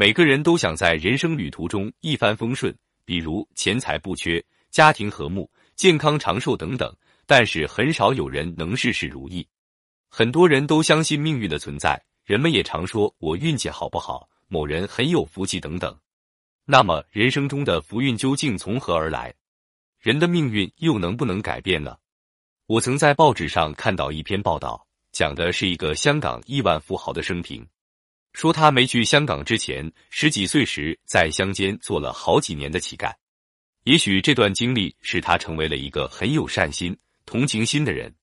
每个人都想在人生旅途中一帆风顺，比如钱财不缺、家庭和睦、健康长寿等等。但是很少有人能事事如意。很多人都相信命运的存在，人们也常说我运气好不好，某人很有福气等等。那么，人生中的福运究竟从何而来？人的命运又能不能改变呢？我曾在报纸上看到一篇报道，讲的是一个香港亿万富豪的生平。说他没去香港之前，十几岁时在乡间做了好几年的乞丐。也许这段经历使他成为了一个很有善心、同情心的人。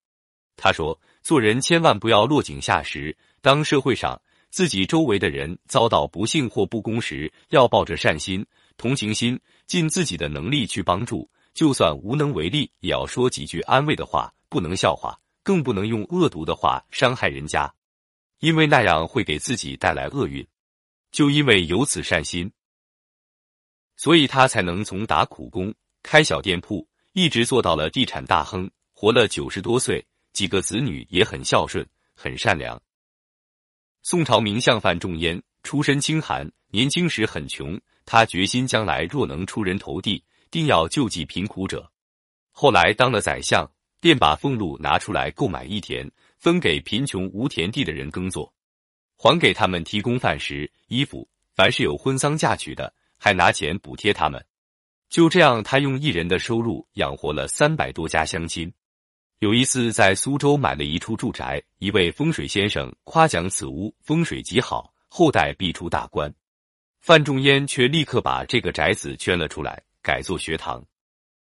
他说：“做人千万不要落井下石。当社会上自己周围的人遭到不幸或不公时，要抱着善心、同情心，尽自己的能力去帮助。就算无能为力，也要说几句安慰的话，不能笑话，更不能用恶毒的话伤害人家。”因为那样会给自己带来厄运，就因为有此善心，所以他才能从打苦工、开小店铺，一直做到了地产大亨，活了九十多岁，几个子女也很孝顺、很善良。宋朝名相范仲淹出身清寒，年轻时很穷，他决心将来若能出人头地，定要救济贫苦者。后来当了宰相，便把俸禄拿出来购买一田。分给贫穷无田地的人耕作，还给他们提供饭食、衣服。凡是有婚丧嫁娶的，还拿钱补贴他们。就这样，他用一人的收入养活了三百多家乡亲。有一次在苏州买了一处住宅，一位风水先生夸奖此屋风水极好，后代必出大官。范仲淹却立刻把这个宅子圈了出来，改做学堂，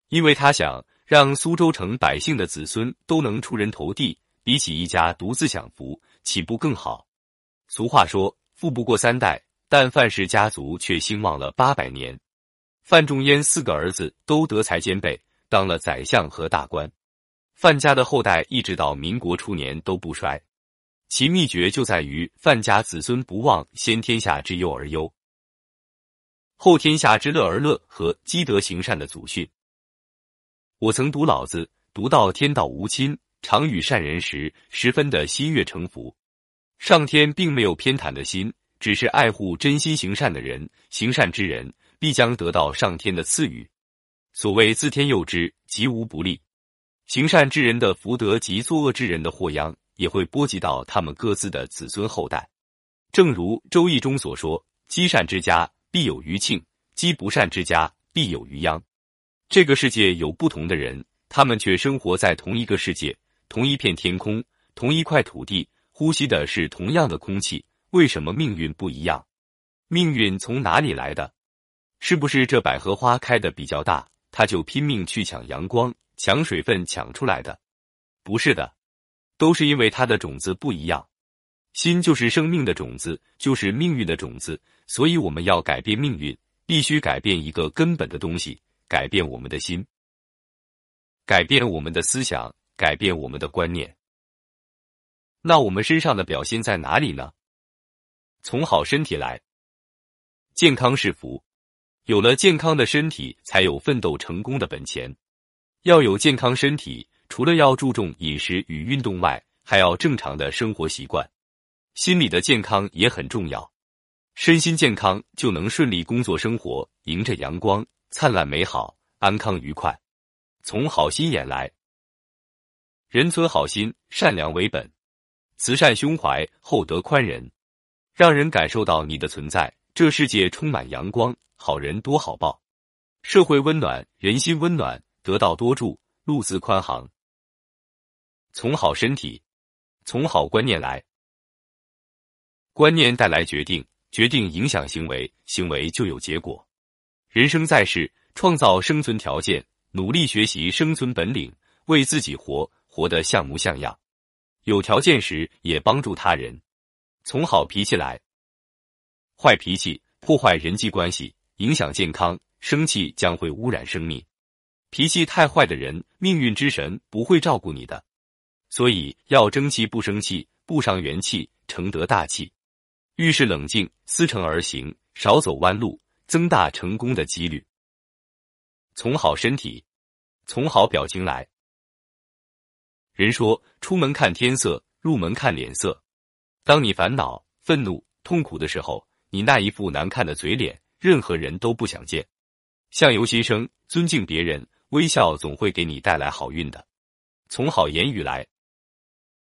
因为他想让苏州城百姓的子孙都能出人头地。比起一家独自享福，岂不更好？俗话说“富不过三代”，但范氏家族却兴旺了八百年。范仲淹四个儿子都德才兼备，当了宰相和大官。范家的后代一直到民国初年都不衰，其秘诀就在于范家子孙不忘先天下之忧而忧，后天下之乐而乐和积德行善的祖训。我曾读老子，读到天道无亲。常与善人时，十分的心悦诚服。上天并没有偏袒的心，只是爱护真心行善的人。行善之人必将得到上天的赐予。所谓自天佑之，吉无不利。行善之人的福德及作恶之人的祸殃，也会波及到他们各自的子孙后代。正如《周易》中所说：“积善之家，必有余庆；积不善之家，必有余殃。”这个世界有不同的人，他们却生活在同一个世界。同一片天空，同一块土地，呼吸的是同样的空气，为什么命运不一样？命运从哪里来的？是不是这百合花开的比较大，它就拼命去抢阳光、抢水分抢出来的？不是的，都是因为它的种子不一样。心就是生命的种子，就是命运的种子。所以我们要改变命运，必须改变一个根本的东西，改变我们的心，改变我们的思想。改变我们的观念，那我们身上的表现在哪里呢？从好身体来，健康是福，有了健康的身体，才有奋斗成功的本钱。要有健康身体，除了要注重饮食与运动外，还要正常的生活习惯。心理的健康也很重要，身心健康就能顺利工作生活，迎着阳光，灿烂美好，安康愉快。从好心眼来。人存好心，善良为本，慈善胸怀，厚德宽仁，让人感受到你的存在。这世界充满阳光，好人多好报，社会温暖，人心温暖，得道多助，路自宽航。从好身体，从好观念来，观念带来决定，决定影响行为，行为就有结果。人生在世，创造生存条件，努力学习生存本领，为自己活。活得像模像样，有条件时也帮助他人，从好脾气来。坏脾气破坏人际关系，影响健康，生气将会污染生命。脾气太坏的人，命运之神不会照顾你的。所以要争气不生气，不伤元气，成得大气。遇事冷静，思成而行，少走弯路，增大成功的几率。从好身体，从好表情来。人说：“出门看天色，入门看脸色。”当你烦恼、愤怒、痛苦的时候，你那一副难看的嘴脸，任何人都不想见。相由心生，尊敬别人，微笑总会给你带来好运的。从好言语来，